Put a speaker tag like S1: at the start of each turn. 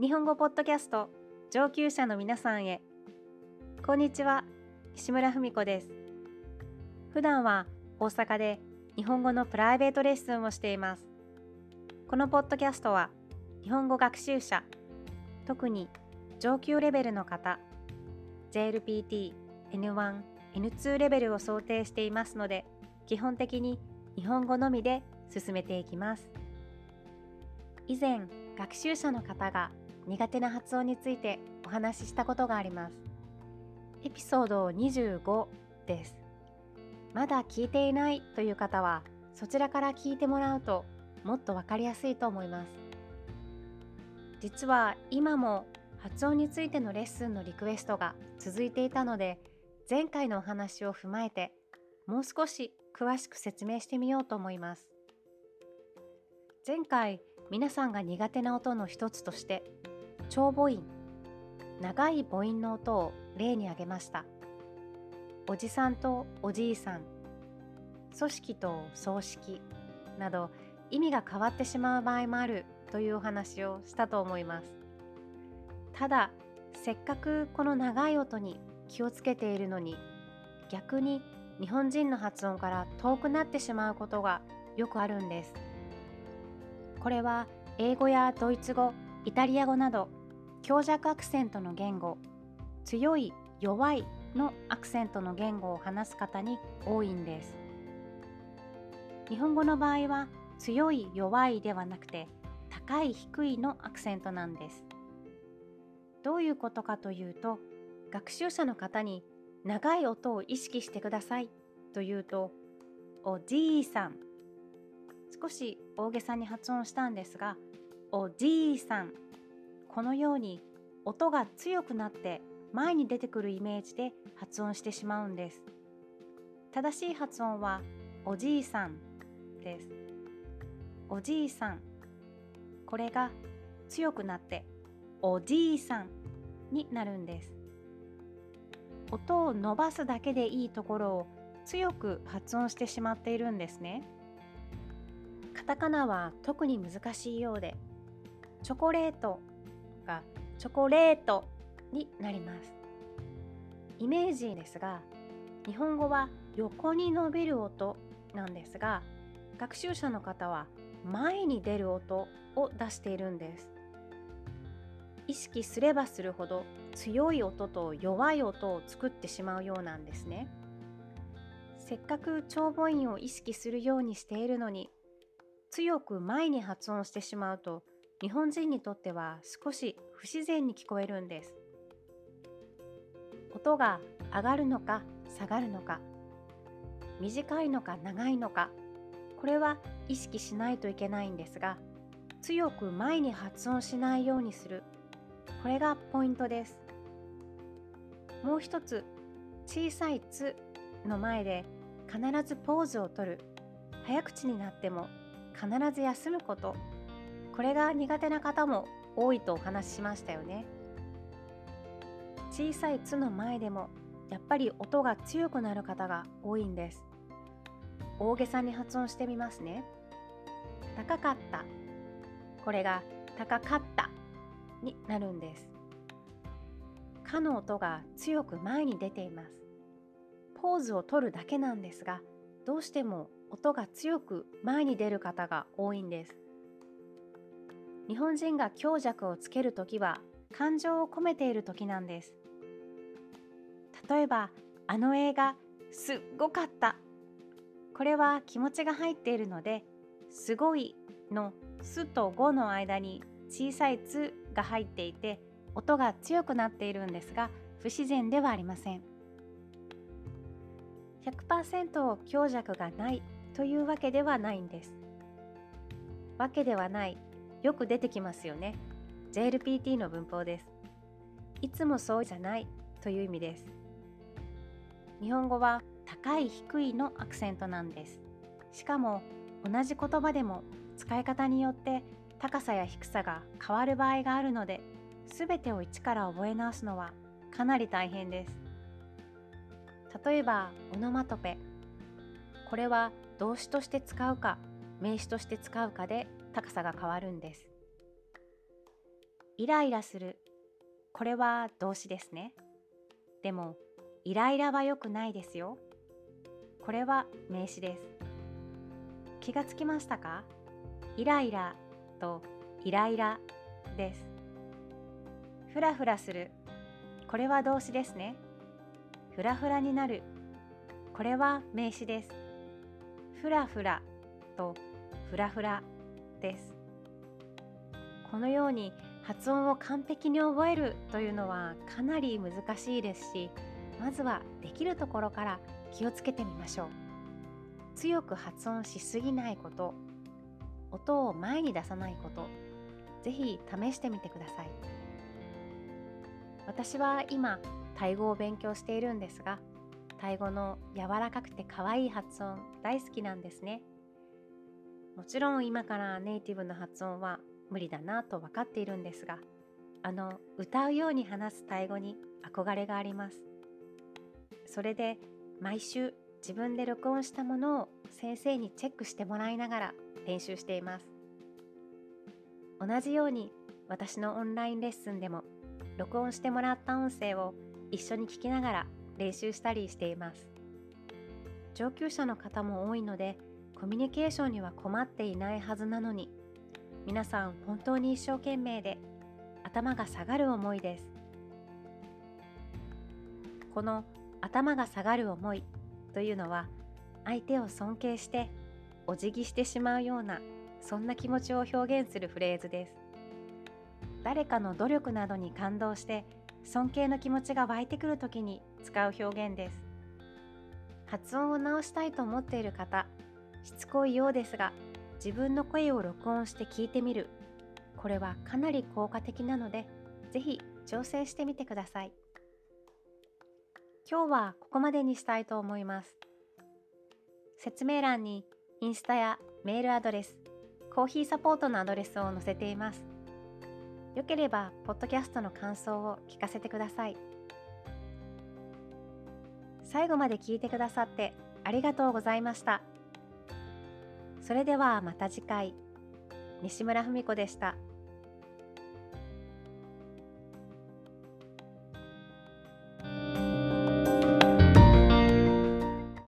S1: 日本語ポッドキャスト上級者の皆さんへ。こんにちは西村文子です。普段は大阪で日本語のプライベートレッスンをしています。このポッドキャストは日本語学習者特に上級レベルの方 JLPT N1 N2 レベルを想定していますので基本的に日本語のみで進めていきます。以前学習者の方が苦手な発音についてお話ししたことがあります。エピソード25です。まだ聞いていないという方はそちらから聞いてもらうともっとわかりやすいと思います。実は今も発音についてのレッスンのリクエストが続いていたので前回のお話を踏まえてもう少し詳しく説明してみようと思います。前回皆さんが苦手な音の一つとして長母音長い母音の音を例に挙げました。おじさんとおじいさん。組織と葬式。など意味が変わってしまう場合もある。というお話をしたと思います。ただせっかくこの長い音に気をつけているのに逆に日本人の発音から遠くなってしまうことがよくあるんです。これは英語やドイツ語イタリア語など強弱アクセントの言語強い弱いのアクセントの言語を話す方に多いんです。日本語の場合は強い弱いではなくて高い低いのアクセントなんです。どういうことかというと学習者の方に長い音を意識してくださいというとおじいさん。少し大げさに発音したんですがおじいさん。このように音が強くなって前に出てくるイメージで発音してしまうんです。正しい発音はおじいさんです。おじいさんこれが強くなっておじいさんになるんです。音を伸ばすだけでいいところを強く発音してしまっているんですね。カタカナは特に難しいようでチョコレートがチョコレートになります。イメージですが日本語は横に伸びる音なんですが学習者の方は前に出る音を出しているんです。意識すればするほど強い音と弱い音を作ってしまうようなんですね。せっかく長母音を意識するようにしているのに強く前に発音してしまうと日本人にとっては少し不自然に聞こえるんです。音が上がるのか下がるのか短いのか長いのかこれは意識しないといけないんですが強く前に発音しないようにする。これがポイントです。もう一つ小さい「つ」の前で必ずポーズをとる。早口になっても必ず休むこと。これが苦手な方も多いとお話ししましたよね。小さい「つ」の前でもやっぱり音が強くなる方が多いんです。大げさに発音してみますね。高かった。これが高かったになるんです「か」の音が強く前に出ています。ポーズを取るだけなんですがどうしても音が強く前に出る方が多いんです。日本人が強弱をつける時は感情を込めている時なんです。例えばあの映画すっごかったこれは気持ちが入っているのですごいのすと5の間に小さいつが入っていて音が強くなっているんですが不自然ではありません。100%強弱がないというわけではないんです。わけではない。よく出てきますよね。JLPT の文法です。いつもそうじゃないという意味です。日本語は高い低いのアクセントなんです。しかも同じ言葉でも使い方によって高さや低さが変わる場合があるので全てを一から覚え直すのはかなり大変です。例えばオノマトペ。これは動詞として使うか名詞として使うかで高さが変わるんですイライラする。これは動詞ですね。でも、イライラは良くないですよ。これは名詞です。気がつきましたか？イライラとイライラです。ふらふらする。これは動詞ですね。ふらふらになる。これは名詞です。ふらふらとふらふらです。このように発音を完璧に覚えるというのはかなり難しいですし、まずはできるところから気をつけてみましょう。強く発音しすぎないこと、音を前に出さないこと、ぜひ試してみてください。私は今、タイ語を勉強しているんですが、タイ語の柔らかくて可愛い発音大好きなんですね。もちろん今からネイティブの発音は無理だなと分かっているんですが、あの歌うように話すタイ語に憧れがあります。それで毎週自分で録音したものを先生にチェックしてもらいながら練習しています。同じように私のオンラインレッスンでも録音してもらった音声を一緒に聞きながら練習したりしています。上級者の方も多いので、コミュニケーションには困っていないはずなのに、皆さん本当に一生懸命で頭が下がる思いです。この頭が下がる思いというのは相手を尊敬してお辞儀してしまうようなそんな気持ちを表現するフレーズです。誰かの努力などに感動して尊敬の気持ちが湧いてくるときに使う表現です。発音を直したいと思っている方、しつこいようですが、自分の声を録音して聞いてみる。これはかなり効果的なので、ぜひ挑戦してみてください。今日はここまでにしたいと思います。説明欄にインスタやメールアドレス、コーヒーサポートのアドレスを載せています。よければ、ポッドキャストの感想を聞かせてください。最後まで聞いてくださってありがとうございました。それではまた次回。西村文子でした。